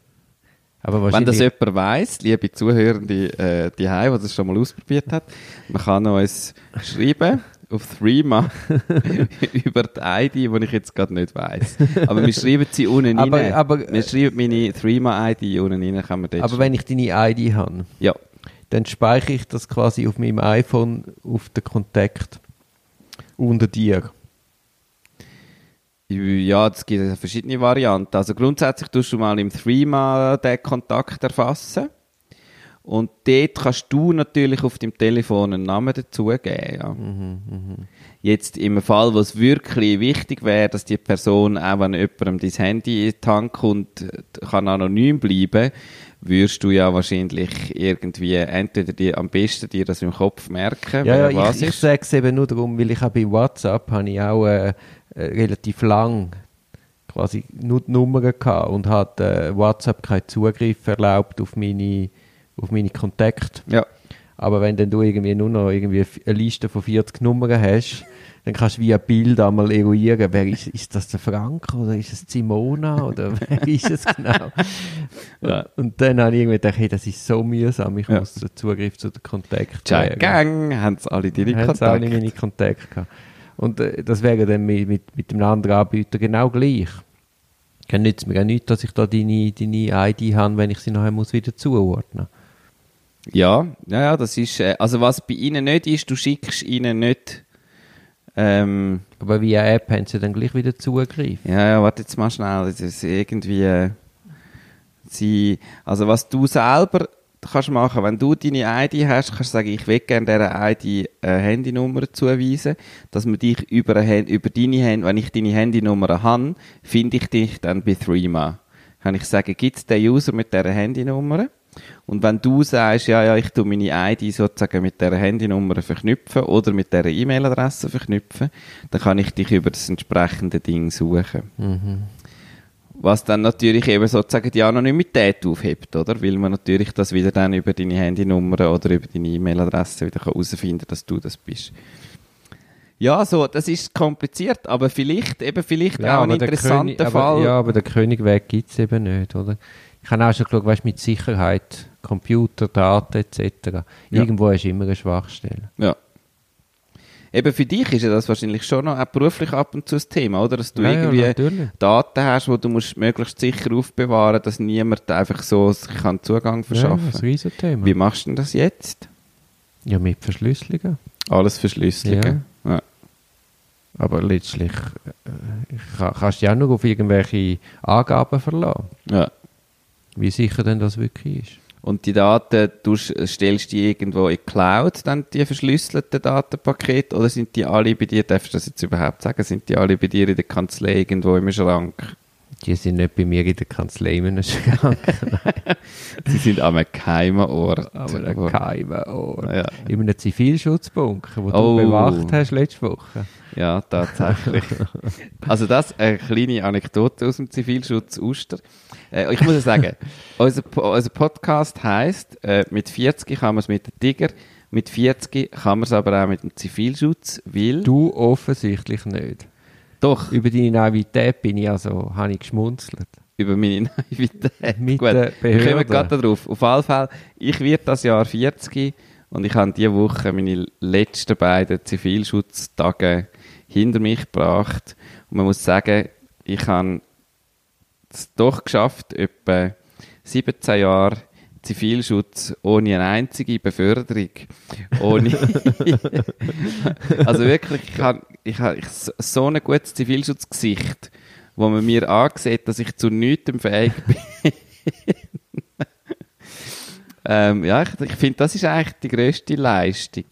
Wenn das jemand weiss, liebe Zuhörende, äh, die Heim, die das schon mal ausprobiert hat, man kann uns schreiben auf Threema [LAUGHS] über die ID, die ich jetzt gerade nicht weiss. Aber wir schreiben sie unten Aber- rein. aber- wir schreiben meine Threema-ID unten rein, kann man aber wenn ich deine ID habe, Ja, dann speichere ich das quasi auf meinem iPhone auf den Kontakt unter dir. Ja, es gibt verschiedene Varianten. Also grundsätzlich tust du mal im Threema den Kontakt erfassen. Und dort kannst du natürlich auf deinem Telefon einen Namen dazugeben. Ja. Jetzt im Fall, wo es wirklich wichtig wäre, dass die Person, auch wenn jemandem dein Handy in die Hand kommt, kann anonym bleiben, würdest du ja wahrscheinlich irgendwie entweder dir, am besten dir das im Kopf merken, Ja, ja, was ich, ich sage es eben nur darum, weil ich auch bei WhatsApp habe ich auch äh, äh, relativ lang quasi nur die Nummern gehabt und hat äh, WhatsApp keinen Zugriff erlaubt auf meine, auf meine Kontakte. Ja. Aber wenn dann du irgendwie nur noch irgendwie eine Liste von 40 Nummern hast, dann kannst du wie ein Bild einmal eruieren, wer ist, ist das der Frank oder ist es Simona oder [LAUGHS] wer ist es genau? Ja. Und dann habe ich irgendwie gedacht, hey, das ist so mühsam, ich Ja. muss den Zugriff zu den Kontakten haben. Gang, haben sie alle deine Haben sie alle Kontakte. meine Kontakte gehabt. Und äh, das wäre dann mit, mit, mit dem anderen Anbieter genau gleich. Dann nützt es mir auch nichts, dass ich da deine, deine ID habe, wenn ich sie nachher muss wieder zuordnen Ja, ja, ja, das ist, äh, also was bei ihnen nicht ist, du schickst ihnen nicht, ähm, Aber via App haben sie dann gleich wieder Zugriff. ja, ja, warte jetzt mal schnell, das ist irgendwie, äh, sie, also was du selber kannst machen, wenn du deine ID hast, kannst du sagen, ich will gerne dieser ID eine Handynummer zuweisen, dass man dich über, eine, über deine Hand, wenn ich deine Handynummer habe, finde ich dich dann bei Threema. Kann ich sagen, gibt es den User mit dieser Handynummer? Und wenn du sagst, ja, ja, ich tu meine ID sozusagen mit dieser Handynummer verknüpfen oder mit dieser E-Mail-Adresse verknüpfen, dann kann ich dich über das entsprechende Ding suchen. Was dann natürlich eben sozusagen die Anonymität aufhebt, oder? Weil man natürlich das wieder dann über deine Handynummer oder über deine E-Mail-Adresse wieder herausfinden kann, dass du das bist. Ja, so, das ist kompliziert, aber vielleicht, eben vielleicht auch ein der interessanter König, Fall. Aber, ja, aber der Königweg gibt es eben nicht, oder? Ich habe auch schon geschaut, weißt, mit Sicherheit, Computer, Daten etc. Ja. Irgendwo ist immer eine Schwachstelle. Ja. Eben für dich ist ja das wahrscheinlich schon noch auch beruflich ab und zu ein Thema, oder? Dass du Ja, ja, irgendwie natürlich. Daten hast, die du musst möglichst sicher aufbewahren dass niemand einfach so sich kann Zugang Ja, verschaffen das ist ein Riesenthema. Wie machst du denn das jetzt? Ja, mit Verschlüsselungen. Alles verschlüsseln. Ja. Aber letztlich äh, kann, kannst du ja auch nur auf irgendwelche Angaben verlassen, ja. Wie sicher denn das wirklich ist. Und die Daten, du stellst die irgendwo in die Cloud, dann die verschlüsselten Datenpakete, oder sind die alle bei dir, darfst du das jetzt überhaupt sagen, sind die alle bei dir in der Kanzlei irgendwo im Schrank? Die sind nicht bei mir in der Kanzlei einem Schrank, [LAUGHS] Sie sind an einem geheimen Ort. aber ein Wo- geheimer Ort. Ja. In einem Zivilschutzbunker, wo Oh. du bewacht hast letzte Woche. Ja, tatsächlich. [LAUGHS] also das, eine kleine Anekdote aus dem Zivilschutz Uster. Äh, ich muss sagen, [LAUGHS] unser, unser Podcast heisst, äh, mit 40 kann man es mit dem Tiger, mit 40 kann man es aber auch mit dem Zivilschutz, weil... Du offensichtlich nicht. Doch, Über deine Naivität bin ich also, habe ich geschmunzelt. über meine [LAUGHS] Naivität. Mit Gut, der wir kommen Behörde. gerade darauf. Auf alle Fälle, ich werde das Jahr 40 und ich habe diese Woche meine letzten beiden Zivilschutztage hinter mich gebracht. Und man muss sagen, ich habe es doch geschafft, etwa 17 Jahre Zivilschutz ohne eine einzige Beförderung. Ohne [LAUGHS] also wirklich, ich habe ich hab so- ein gutes Zivilschutzgesicht, wo man mir ansieht, dass ich zu nichts fähig bin. [LAUGHS] ähm, ja, ich, ich finde, das ist eigentlich die grösste Leistung.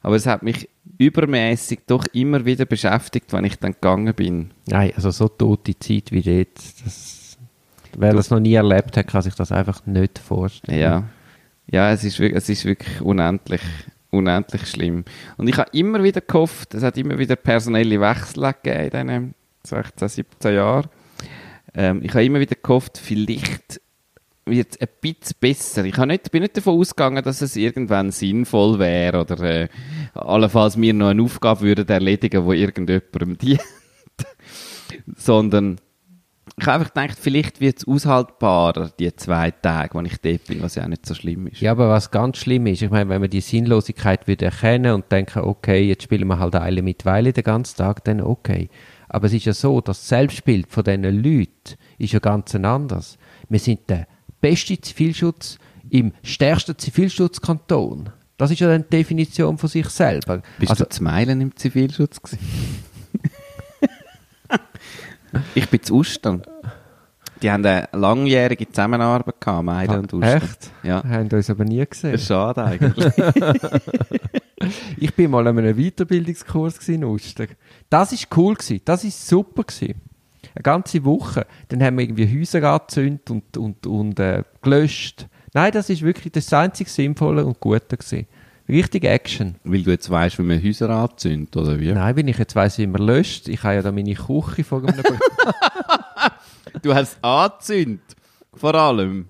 Aber es hat mich übermäßig doch immer wieder beschäftigt, wenn ich dann gegangen bin. Nein, also so tote Zeit wie dort, das, wer das noch nie erlebt hat, kann sich das einfach nicht vorstellen. Ja, ja es, ist, wirklich- es ist wirklich unendlich, unendlich schlimm. Und ich habe immer wieder gehofft, es hat immer wieder personelle Wechsel gegeben in diesen 16, 17 Jahren. Ähm, ich habe immer wieder gehofft, vielleicht wird es ein bisschen besser. Ich habe nicht, bin nicht davon ausgegangen, dass es irgendwann sinnvoll wäre oder äh, allenfalls mir noch eine Aufgabe würden erledigen, wo irgendjemandem [LAUGHS] dient. Sondern ich habe einfach gedacht, vielleicht wird es aushaltbarer, die zwei Tage, wo ich dort bin, was ja auch nicht so schlimm ist. Ja, aber was ganz schlimm ist, ich meine, wenn man die Sinnlosigkeit würde erkennen und denken, okay, jetzt spielen wir halt eine Mittweile den ganzen Tag, dann okay. Aber es ist ja so, das Selbstbild von diesen Leuten ist ja ganz ein anderes. Wir sind der beste Zivilschutz im stärksten Zivilschutzkanton. Das ist ja dann die Definition von sich selber. Bist also, du zu Meilen im Zivilschutz gewesen? [LAUGHS] ich bin zu Ustern. Die haben eine langjährige Zusammenarbeit gehabt, Meilen und Ustern. echt? Ja. Haben uns aber nie gesehen. Schade eigentlich. [LAUGHS] Ich bin mal an einem Weiterbildungskurs in Uster. Das ist cool gewesen. Das ist super gewesen. Eine ganze Woche. Dann haben wir irgendwie Häuser angezündet und, und, und äh, gelöscht. Nein, das ist wirklich das einzige Sinnvolle und Gute gewesen. Richtig Action. Weil du jetzt weißt, wie man Häuser anzündet, oder wie? Nein, wenn ich jetzt weiss, wie man löscht. Ich habe ja da meine Küche vor einem [LAUGHS] Du hast angezündet. Vor allem.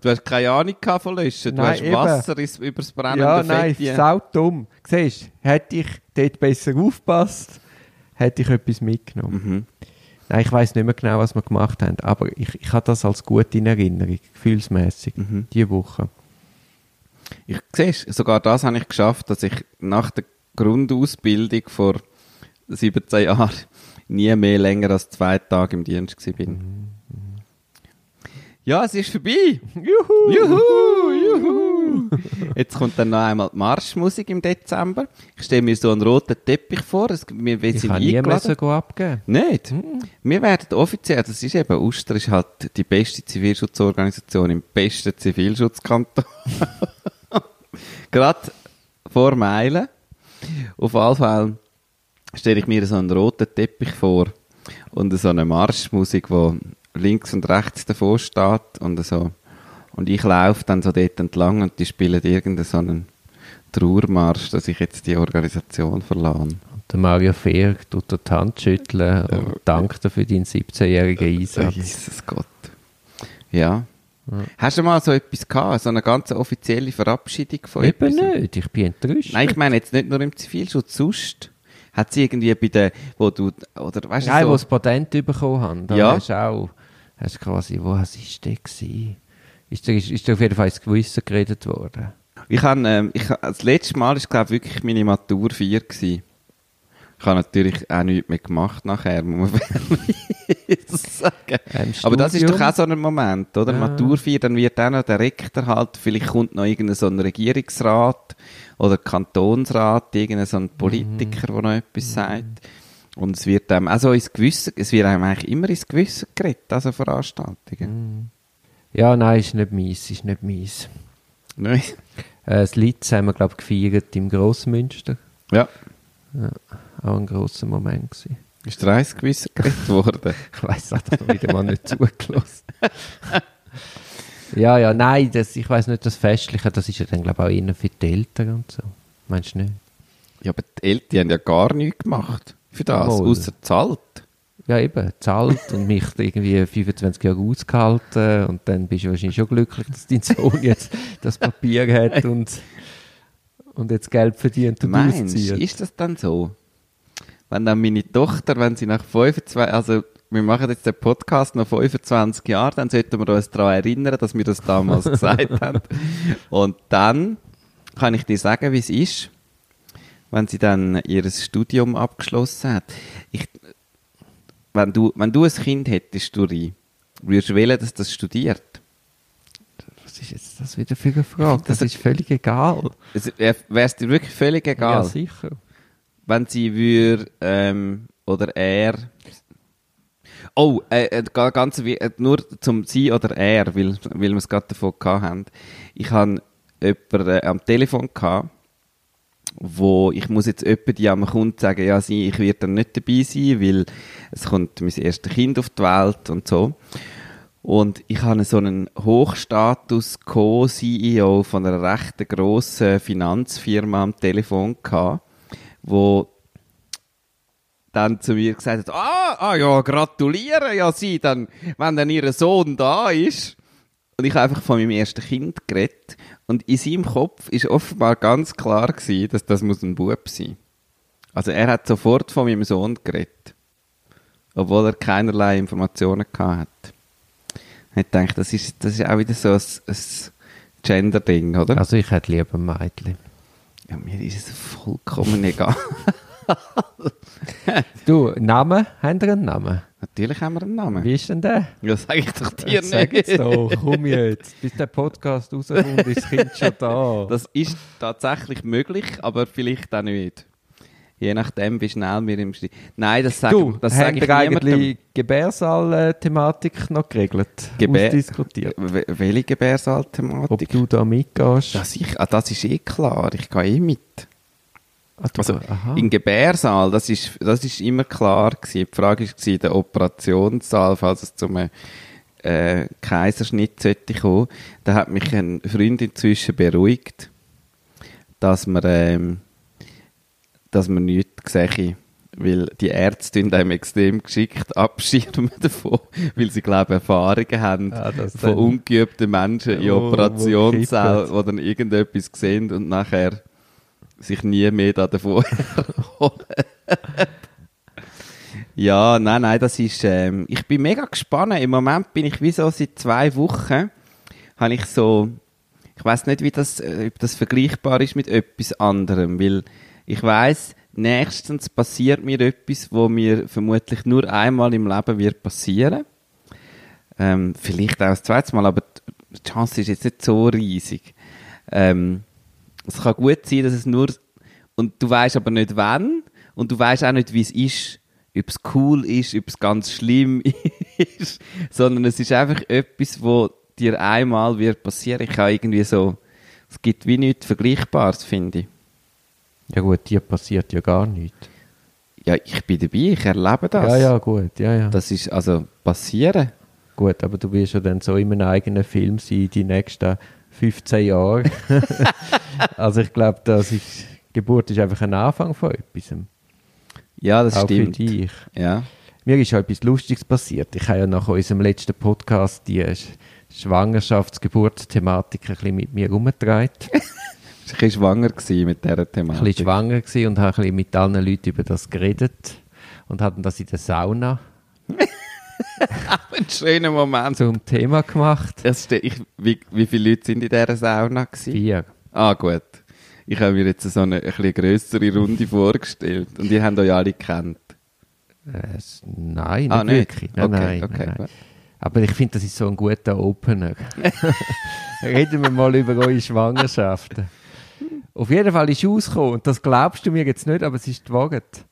Du hast keine Ahnung von Löschen. Du Nein, hast eben. Wasser ins, übers brennende Ja, nein, Fett. sau dumm. Siehst du, hätte ich dort besser aufgepasst, hätte ich etwas mitgenommen. Mhm. Nein, ich weiß nicht mehr genau, was wir gemacht haben, aber ich, ich habe das als gut in Erinnerung, gefühlsmäßig, Mhm. diese Woche. Ich siehst, sogar das habe ich geschafft, dass ich nach der Grundausbildung vor 17 Jahren nie mehr länger als zwei Tage im Dienst gewesen bin. Ja, es ist vorbei. Juhu! Juhu, juhu. Jetzt kommt dann noch einmal die Marschmusik im Dezember. Ich stelle mir so einen roten Teppich vor. Es, wir, wir Ich sind kann nie eingeladen. gehen abgeben. Nicht. Wir werden offiziell, das ist eben, Uster ist halt die beste Zivilschutzorganisation im besten Zivilschutzkanton. [LAUGHS] Gerade vor Meilen. Auf alle Fälle stelle ich mir so einen roten Teppich vor und so eine Marschmusik, wo links und rechts davor steht und so. Und ich laufe dann so dort entlang und die spielen irgendeinen so einen Trauermarsch, dass ich jetzt die Organisation verlasse. Und der Mario Fehr tut dir die Hand schütteln und dankt dir für deinen 17-jährigen Einsatz. Jesus Gott. Ja. Hast du mal so etwas gehabt, so eine ganz offizielle Verabschiedung von Eben etwas? nicht, ich bin enttäuscht. Nein, ich meine jetzt nicht nur im Zivilschutz, sonst hat sie irgendwie bei der, wo du, oder weißt du, Nein, so, wo das Patent bekommen haben, da Ja. hast du auch, hast quasi, wo was ist der gewesen? Ist ist, ist auf jeden Fall ins Gewissen geredet worden? ich habe, ähm, ich, das letzte Mal ist, glaube ich, wirklich meine Matur 4 gewesen. Ich habe natürlich auch nichts mehr gemacht nachher, muss man [LAUGHS] sagen. Ähm, Aber das ist doch auch so ein Moment, oder? Ja. Matur 4, dann wird auch noch der Rektor halt, vielleicht kommt noch irgendein so ein Regierungsrat oder Kantonsrat, irgendein so ein Politiker, der noch etwas sagt. Und es wird einem, also ins Gewissen, es wird einem eigentlich immer ins Gewissen geredet, also Veranstaltungen. Ja, nein, ist nicht meins, ist nicht meins. Nein. Äh, das Litz haben wir, glaube ich, gefeiert im Grossmünster. Ja. Auch ein grosser Moment gewesen. Ist dir eins Gewissen geredet worden? [LAUGHS] Ich weiss, hat er wieder mal nicht zugelassen. ja, ja, nein, das, ich weiss nicht, das Festliche, das ist ja dann, glaube ich, auch eher für die Eltern und so. Meinst du nicht? Ja, aber die Eltern haben ja gar nichts gemacht für das, Mal. außer zahlt. Ja, eben, zahlt und mich irgendwie 25 Jahre ausgehalten und dann bist du wahrscheinlich schon glücklich, dass dein Sohn jetzt das Papier hat und, und jetzt Geld verdient und Meinst auszieht. ist das dann so? Wenn dann meine Tochter, wenn sie nach 25, also wir machen jetzt den Podcast nach 25 Jahren, dann sollten wir uns daran erinnern, dass wir das damals [LAUGHS] gesagt haben. Und dann kann ich dir sagen, wie es ist, wenn sie dann ihr Studium abgeschlossen hat. Ich, wenn, du, wenn du ein Kind hättest, Duri, würdest du wählen, dass das studiert? Was ist jetzt das wieder für eine Frage? Das ist völlig egal. Wäre es dir wirklich völlig egal? Ja, sicher. Wenn sie würde, ähm, oder er. Oh, äh, äh, ga- ganz äh, nur zum sie oder er, weil, weil wir es gerade davon haben. Ich habe jemanden äh, am Telefon gehabt, wo ich muss jetzt jemanden, am Kunden sagen, ja, sie, ich werde dann nicht dabei sein, weil es kommt mein erstes Kind auf die Welt und so. Und ich habe so einen Hochstatus Co-CEO von einer recht grossen Finanzfirma am Telefon gehabt, wo dann zu mir gesagt hat, ah, ah ja, gratuliere ja sie, dann, wenn dann ihr Sohn da ist. Und ich habe einfach von meinem ersten Kind geredet. Und in seinem Kopf ist offenbar ganz klar gewesen, dass das muss ein Bub sein. Also er hat sofort von meinem Sohn geredet. Obwohl er keinerlei Informationen gehabt hat. Ich denke, das ist, das ist auch wieder so ein, ein Gender-Ding, oder? Also ich hätte lieber ein Mädchen. Ja, mir ist es vollkommen egal. [LAUGHS] Du, Namen? Haben wir einen Namen? Natürlich haben wir einen Namen. Wie ist denn der? Ja, sag ich doch dir Sag nicht. jetzt doch, komm jetzt. Bis der Podcast rauskommt, ist das Kind schon da. Das ist tatsächlich möglich, aber vielleicht auch nicht. Je nachdem, wie schnell wir im Schritt. Nein, das sage du, das sag ich eigentlich Gebärsaal-Thematik noch geregelt? Gebär- Ausdiskutiert. Welche Ob Gebärsalthematik? du da mitgehst? Das, ich, ah, das ist eh klar, ich gehe eh mit. Ah, du- Also, aha. Im Gebärsaal, das ist, das ist immer klar gewesen. Die Frage war der Operationssaal, falls es zum äh, Kaiserschnitt sollte kommen. Da hat mich ein Freund inzwischen beruhigt, dass man, ähm, dass man nichts sehe. Weil die Ärzte tun einem extrem geschickt abschirmen [LAUGHS] davon, weil sie, glaube ich, Erfahrungen haben das von ungeübten Menschen in wo Operationssälen, die dann irgendetwas sehen und nachher sich nie mehr da davon [LAUGHS] erholen. [LAUGHS] ja, nein, nein, das ist, ähm, ich bin mega gespannt. Im Moment bin ich wie so seit zwei Wochen, habe ich so, ich weiß nicht, wie das, äh, ob das vergleichbar ist mit etwas anderem, weil ich weiß, nächstens passiert mir etwas, wo mir vermutlich nur einmal im Leben wird passieren. Ähm, vielleicht auch das zweite Mal, aber die Chance ist jetzt nicht so riesig. Ähm, es kann gut sein, dass es nur und du weißt aber nicht wann und du weißt auch nicht, wie es ist, ob es cool ist, ob es ganz schlimm [LAUGHS] ist, sondern es ist einfach etwas, wo dir einmal wird passieren. Ich habe irgendwie so, es gibt wie nichts Vergleichbares, finde ich. Ja gut, dir passiert ja gar nichts. Ja, ich bin dabei, ich erlebe das. Ja, ja, gut, ja, ja. Das ist also passieren. Gut, aber du wirst ja dann so in einem eigenen Film sein, die nächsten 15 Jahre. [LAUGHS] [LAUGHS] also ich glaube, das ist, Geburt ist einfach ein Anfang von etwas. Ja, das auch stimmt. für dich. Ja. Mir ist ja etwas Lustiges passiert. Ich habe ja nach unserem letzten Podcast die Sch- Schwangerschafts-Geburtsthematik ein bisschen mit mir herumgetragen. [LAUGHS] Ich war ein bisschen schwanger mit dieser ein Thematik. bisschen schwanger gewesen und habe ein bisschen mit allen Leuten über das geredet und hatten das in der Sauna [LAUGHS] Ein schöner Moment. zum Thema gemacht. Ste- ich, wie, wie viele Leute sind in dieser Sauna gewesen? Vier. Ah, gut. Ich habe mir jetzt so eine, eine bisschen grössere Runde vorgestellt. Und ihr habt euch alle gekannt. Äh, nein, nicht Ah, nicht? wirklich. Nein, Okay, nein, okay, nein. Aber ich finde, das ist so ein guter Opener. [LAUGHS] Reden wir mal über eure Schwangerschaften. Auf jeden Fall ist rausgekommen, und das glaubst du mir jetzt nicht, aber es ist die Wahrheit.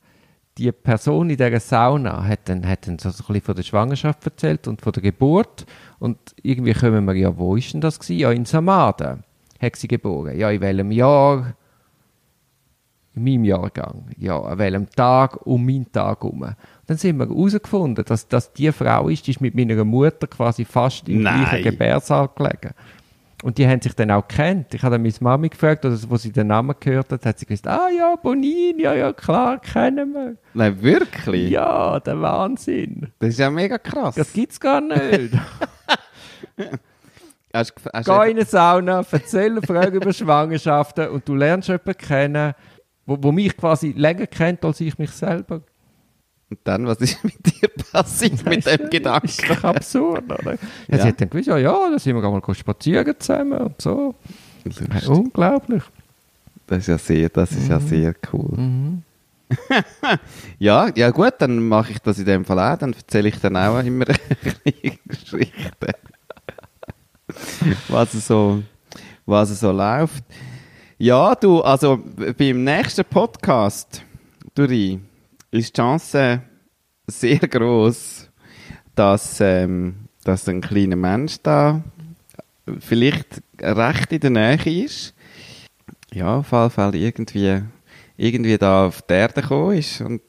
Die Person in dieser Sauna hat dann, hat dann so ein bisschen von der Schwangerschaft erzählt und von der Geburt. Und irgendwie kommen wir, ja, wo ist denn das gewesen? Ja, in Samaden hat sie geboren. Ja, in welchem Jahr? In meinem Jahrgang. Ja, an welchem Tag um meinen Tag herum. Dann sind wir herausgefunden, dass das die Frau ist, die ist mit meiner Mutter quasi fast im Nein. gleichen Gebärsaal gelegen. Und die haben sich dann auch gekannt. Ich habe dann meine Mami gefragt, oder wo sie den Namen gehört hat, hat sie gesagt, ah ja, Bonin, ja, ja, klar, kennen wir. Nein, wirklich? Ja, der Wahnsinn. Das ist ja mega krass. Das gibt's gar nicht. [LAUGHS] hast, hast Geh in eine Sauna, erzähl eine Frage über Schwangerschaften und du lernst jemanden kennen, wo, wo mich quasi länger kennt als ich mich selber. Und dann, was ist [LAUGHS] mit dir passiert, mit dem Ist Gedanken? doch absurd, oder? [LAUGHS] Ja. Ja. Sie hat dann gewusst, ja, ja, da sind wir mal spazieren zusammen und so. Lustig. Unglaublich. Das ist ja sehr, das ist ja sehr cool. Mhm. [LAUGHS] Ja, ja gut, dann mache ich das in dem Fall auch. Dann erzähle ich dann auch immer eine kleine Geschichte. was es so, was so läuft. Ja, du, also beim nächsten Podcast, Duri, ist die Chance sehr groß, dass, ähm, dass ein kleiner Mensch da vielleicht recht in der Nähe ist. Ja, auf jeden Fall irgendwie, irgendwie da auf die Erde gekommen ist und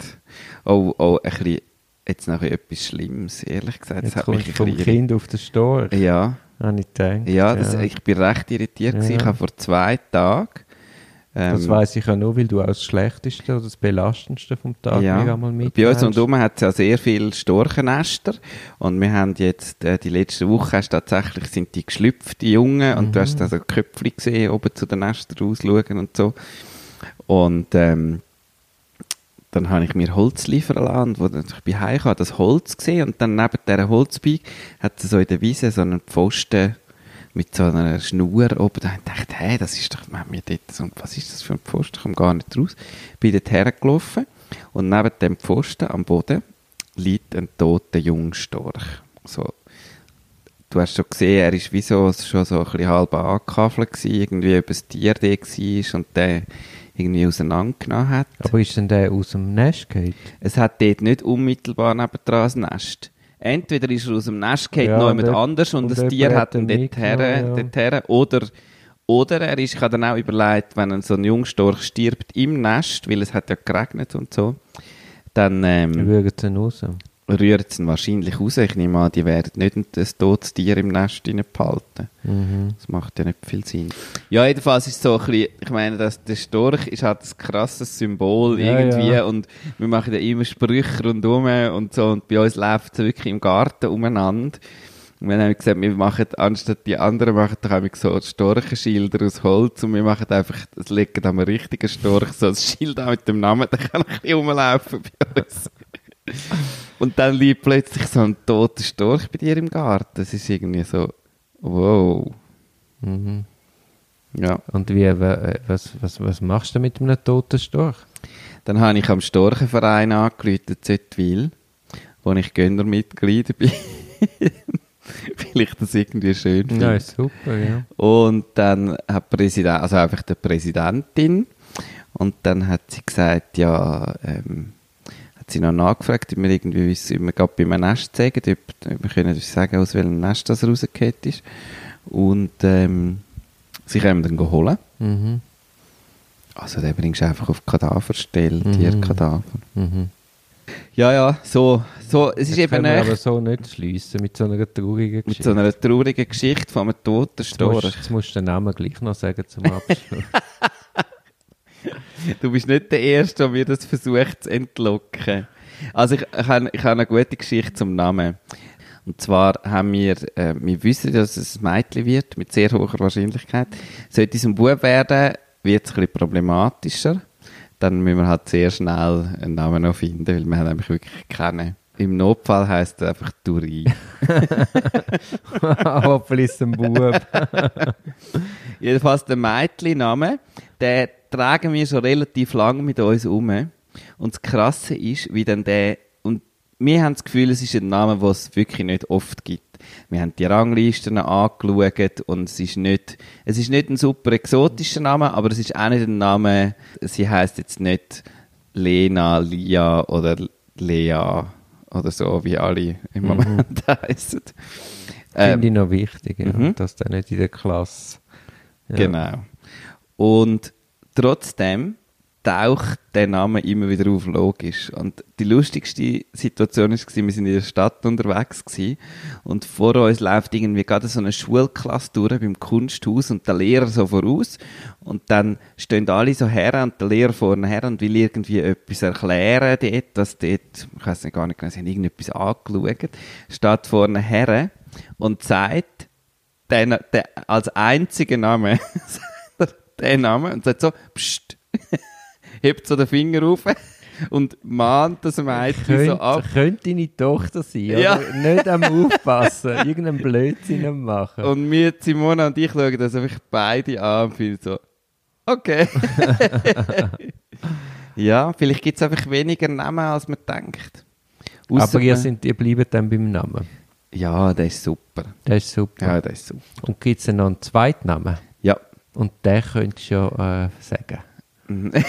auch, auch ein bisschen, jetzt noch etwas Schlimmes, ehrlich gesagt. Das Jetzt hat mich vom Kind auf den Stor. Ja, Habe ich gedacht. ja, das, ich bin recht irritiert. Ja. gewesen. Ich habe vor zwei Tagen Das Ähm, weiss ich ja nur, weil du auch das Schlechteste oder das Belastendste vom Tag ja. mir einmal mit. Bei uns und um hat es ja sehr viele Storchennester und wir haben jetzt, äh, die letzte Woche hast tatsächlich sind die geschlüpft, die Jungen, und du hast also Köpfchen gesehen, oben zu den Nestern rausschauen und so. Und ähm, dann habe ich mir Holz liefern lassen und wo ich heim habe das Holz gesehen und dann neben dieser Holzbeig hat es so in der Wiese so einen Pfosten mit so einer Schnur oben. Da habe ich gedacht, hey, das ist doch, mir dort was ist das für ein Pfosten? Ich komme gar nicht raus. Bin dort hergelaufen und neben dem Pfosten am Boden liegt ein toter Jungstorch. So, du hast schon gesehen, er ist wie so, schon so ein bisschen halb angekafelt gewesen, irgendwie ob ein Tier da war und der irgendwie auseinandergenommen hat. Aber ist denn der aus dem Nest gefallen? Es hat dort nicht unmittelbar nebendran ein Nest. Entweder ist er aus dem Nest gefallen, Ja, noch jemand anders und, und das Tier hat ihn dort her, ja. her. Oder, oder er ist, ich habe dann auch überlegt, wenn ein so ein Jungstorch stirbt im Nest, weil es hat ja geregnet und so, dann ähm, würden sie raus. Rührt es wahrscheinlich raus. Ich nehme an, die werden nicht ein totes Tier im Nest behalten. Mhm. Das macht ja nicht viel Sinn. Ja, jedenfalls ist es so ein bisschen, ich meine, dass der Storch ist halt ein krasses Symbol Ja, irgendwie ja. und wir machen ja immer Sprüche rundherum und so und bei uns läuft es wirklich im Garten umeinander. Und wir haben gesagt, wir machen, anstatt die anderen machen doch einfach so Storchenschilder aus Holz und wir machen einfach, das legen am richtigen Storch so ein Schild an mit dem Namen, [LAUGHS] der kann ein bisschen rumlaufen bei uns. [LAUGHS] Und dann liegt plötzlich so ein toter Storch bei dir im Garten. Das ist irgendwie so, wow. Mhm. Ja. Und wie, äh, was, was, was machst du mit einem toten Storch? Dann habe ich am Storchenverein angerufen, Zöttwil, wo ich Gönnermitglied bin. [LAUGHS] Weil ich das irgendwie schön finde. Ja, super, ja. Und dann hat Präsident, also einfach die Präsidentin, und dann hat sie gesagt, ja, ähm, hat sie noch nachgefragt, ob wir irgendwie ob wir gerade bei einem Nest sagen, ob, ob wir können uns sagen, aus welchem Nest das rausgefallen ist. Und ähm, sie können dann holen. Mhm. Also den bringst du einfach auf Kadaverstelle, Mhm. Tierkadaver. Mhm. Ja, ja, so, so, es ist Das eben wir aber so nicht schliessen mit so einer traurigen mit Geschichte. so einer traurigen Geschichte von einem toten Jetzt musst, Storch. jetzt musst du den Namen gleich noch sagen zum Abschluss. [LAUGHS] Du bist nicht der Erste, der mir das versucht zu entlocken. Also ich, ich habe ich habe eine gute Geschichte zum Namen. Und zwar haben wir, äh, wir wissen, dass es ein Mädchen wird, mit sehr hoher Wahrscheinlichkeit. Sollte es ein Bub werden, wird es ein bisschen problematischer. Dann müssen wir halt sehr schnell einen Namen noch finden, weil wir haben nämlich wirklich keinen. Im Notfall heisst er einfach Duri. [LAUGHS] Hoppel ist ein Bub. [LAUGHS] Jedenfalls der Mädchenname, den tragen wir schon relativ lang mit uns um. Und das Krasse ist, wie dann der, und wir haben das Gefühl, es ist ein Name, den es wirklich nicht oft gibt. Wir haben die Ranglisten angeschaut und es ist nicht, es ist nicht ein super exotischer Name, aber es ist auch nicht ein Name, sie heißt jetzt nicht Lena, Lia oder Lea oder so, wie alle im Moment [LAUGHS] heißen. Finde ich noch wichtig, ja, mhm. dass der nicht in der Klasse. Ja. Genau. Und trotzdem taucht der Name immer wieder auf, logisch. Und die lustigste Situation war, wir sind in der Stadt unterwegs gewesen, und vor uns läuft irgendwie gerade so eine Schulklasse durch beim Kunsthaus und der Lehrer so voraus und dann stehen alle so her und der Lehrer vorne her und will irgendwie etwas erklären dort, dass dort, ich weiß nicht gar nicht genau, sie haben irgendetwas angeschaut, steht vorne her und sagt, den, den, als einziger Name, [LAUGHS] den Namen und sagt so, pst, [LAUGHS] hebt so den Finger auf und mahnt das Mädchen Könnte, so ab. könnte deine Tochter sein, Ja. oder? Nicht am Aufpassen, irgendeinen Blödsinn am machen. Und wir, Simona und ich, schauen das einfach beide an und finden so, okay. [LAUGHS] ja, vielleicht gibt es einfach weniger Namen, als man denkt. Ausser Aber ihr, sind, ihr bleibt dann beim Namen. Ja, der ist super. Das ist super. Ja, der ist super. Und gibt es noch einen zweiten Namen? Und den könntest du ja äh, sagen. [LAUGHS]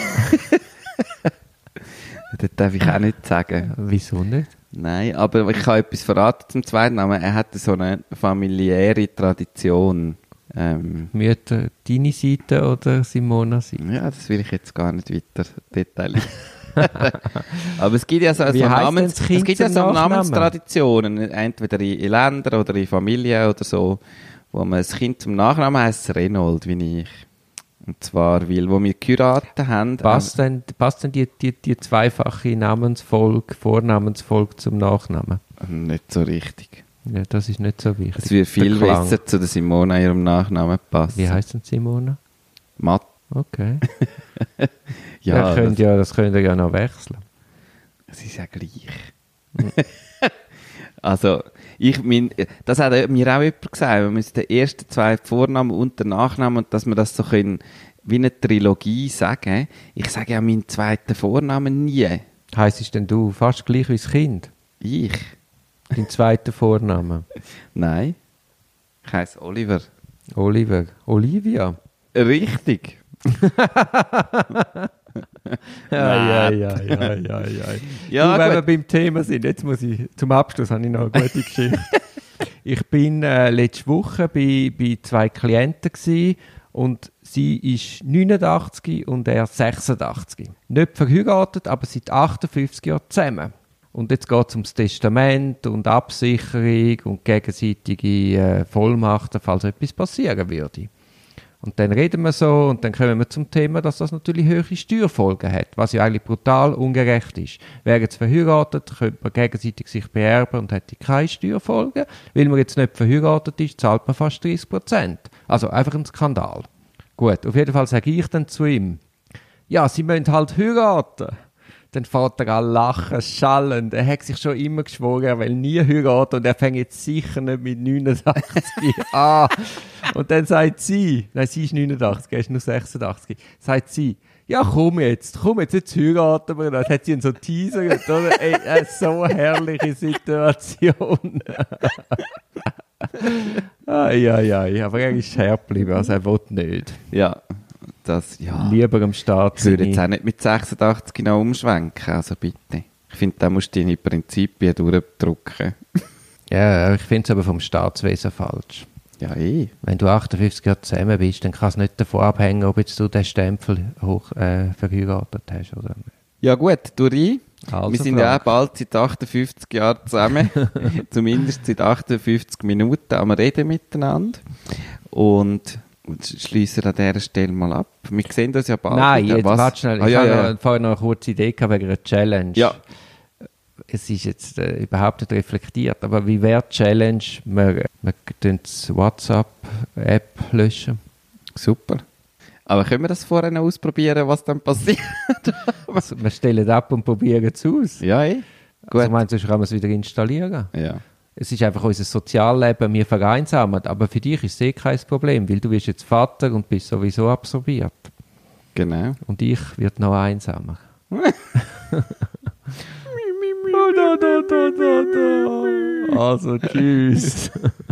Das darf ich auch nicht sagen. Wieso nicht? Nein, aber ich kann etwas verraten zum zweiten Namen. Er hat so eine familiäre Tradition. Ähm, Mütter deine Seite oder Simona Seite? ja, das will ich jetzt gar nicht weiter detaillieren. [LAUGHS] [LAUGHS] aber es gibt ja so, so, Namens, es gibt ja so? Namenstraditionen, entweder in, in Ländern oder in Familien oder so, wo man das Kind zum Nachnamen heißt Renold, wie ich. Und zwar, weil, wo wir geheiratet haben, Passt denn, passt denn die, die, die zweifache Namensfolge, Vornamensfolge zum Nachnamen? ähm, nicht so richtig. Ja, das ist nicht so wichtig. Es wird viel besser zu der Simona ihrem Nachnamen passen. Wie heißt denn Simona? Matt. Okay. [LAUGHS] Ja, das, könnt ja, das könnt ihr ja noch wechseln. das ist ja gleich. [LAUGHS] also, ich mein, das hat mir auch jemand gesagt, wir müssen den ersten zwei Vornamen und den Nachnamen und dass wir das so können, wie eine Trilogie sagen. Ich sage ja meinen zweiten Vornamen nie. Heißt denn du fast gleich wie das Kind? Ich? Dein zweiter Vorname? [LAUGHS] Nein. Ich heiße Oliver. Oliver. Olivia? Richtig. [LAUGHS] [LAUGHS] Ja, ja, ja, ja, ja, ja. Ja, du, wenn gut. wir beim Thema sind, jetzt muss ich, zum Abschluss habe ich noch eine gute Geschichte. [LAUGHS] ich bin äh, letzte Woche bei, bei zwei Klienten gewesen und sie ist 89 und er 86. Nicht verheiratet, aber seit 58 Jahren zusammen. Und jetzt geht es ums Testament und Absicherung und gegenseitige äh, Vollmachten, falls etwas passieren würde. Und dann reden wir so und dann kommen wir zum Thema, dass das natürlich höhere Steuerfolgen hat, was ja eigentlich brutal ungerecht ist. Wäre jetzt verheiratet, könnte man gegenseitig sich beerben und hätte keine Steuerfolgen. Weil man jetzt nicht verheiratet ist, zahlt man fast 30 Prozent. Also einfach ein Skandal. Gut, auf jeden Fall sage ich dann zu ihm, ja, sie müssen halt heiraten. Dann fährt er an lachen, schallend. Er hat sich schon immer geschworen, er will nie heiraten und er fängt jetzt sicher nicht mit 89 [LAUGHS] an. Und dann sagt sie, nein, sie ist 89, er ist nur 86, sagt sie, ja komm jetzt, komm jetzt, jetzt heiraten wir. Das hat sie ihn so teasert, oder? Ey, äh, so herrliche Situation. [LAUGHS] Ai, ai, ai, aber er ist herb geblieben, also er will nicht. Ja. Das, ja. Lieber am Start Ich würde jetzt auch nicht mit 86 genau umschwenken, also bitte. Ich finde, da musst du deine Prinzipien durchdrücken. [LAUGHS] Ja, ich finde es aber vom Staatswesen falsch. Ja, eh. Wenn du 58 Jahre zusammen bist, dann kann es nicht davon abhängen, ob jetzt du den Stempel hoch äh, verheiratet hast oder nicht. Ja gut, du rein. Also, Wir sind ja Frank. auch bald seit 58 Jahren zusammen. [LAUGHS] Zumindest seit 58 Minuten am Reden miteinander. Und schließen an dieser Stelle mal ab. Wir sehen uns ja bald Nein, wieder. jetzt Was? warte schnell. Ah, ich ja, habe ja. noch- vorher noch eine kurze Idee gehabt wegen einer Challenge. Ja. Es ist jetzt äh, überhaupt nicht reflektiert, aber wie wäre die Challenge, wir, wir tun die WhatsApp-App löschen? Super. Aber können wir das vorher noch ausprobieren, was dann passiert? [LAUGHS] Also, wir stellen ab und probieren es aus. ja, eh. Gut. Also, ich meine, sonst kann man es wieder installieren. ja. Es ist einfach unser Sozialleben, wir vereinsamen. Aber für dich ist es eh kein Problem, weil du bist jetzt Vater und bist sowieso absorbiert. Genau. Und ich werde noch einsamer. [LAUGHS] [LAUGHS] Also, tschüss. [LAUGHS]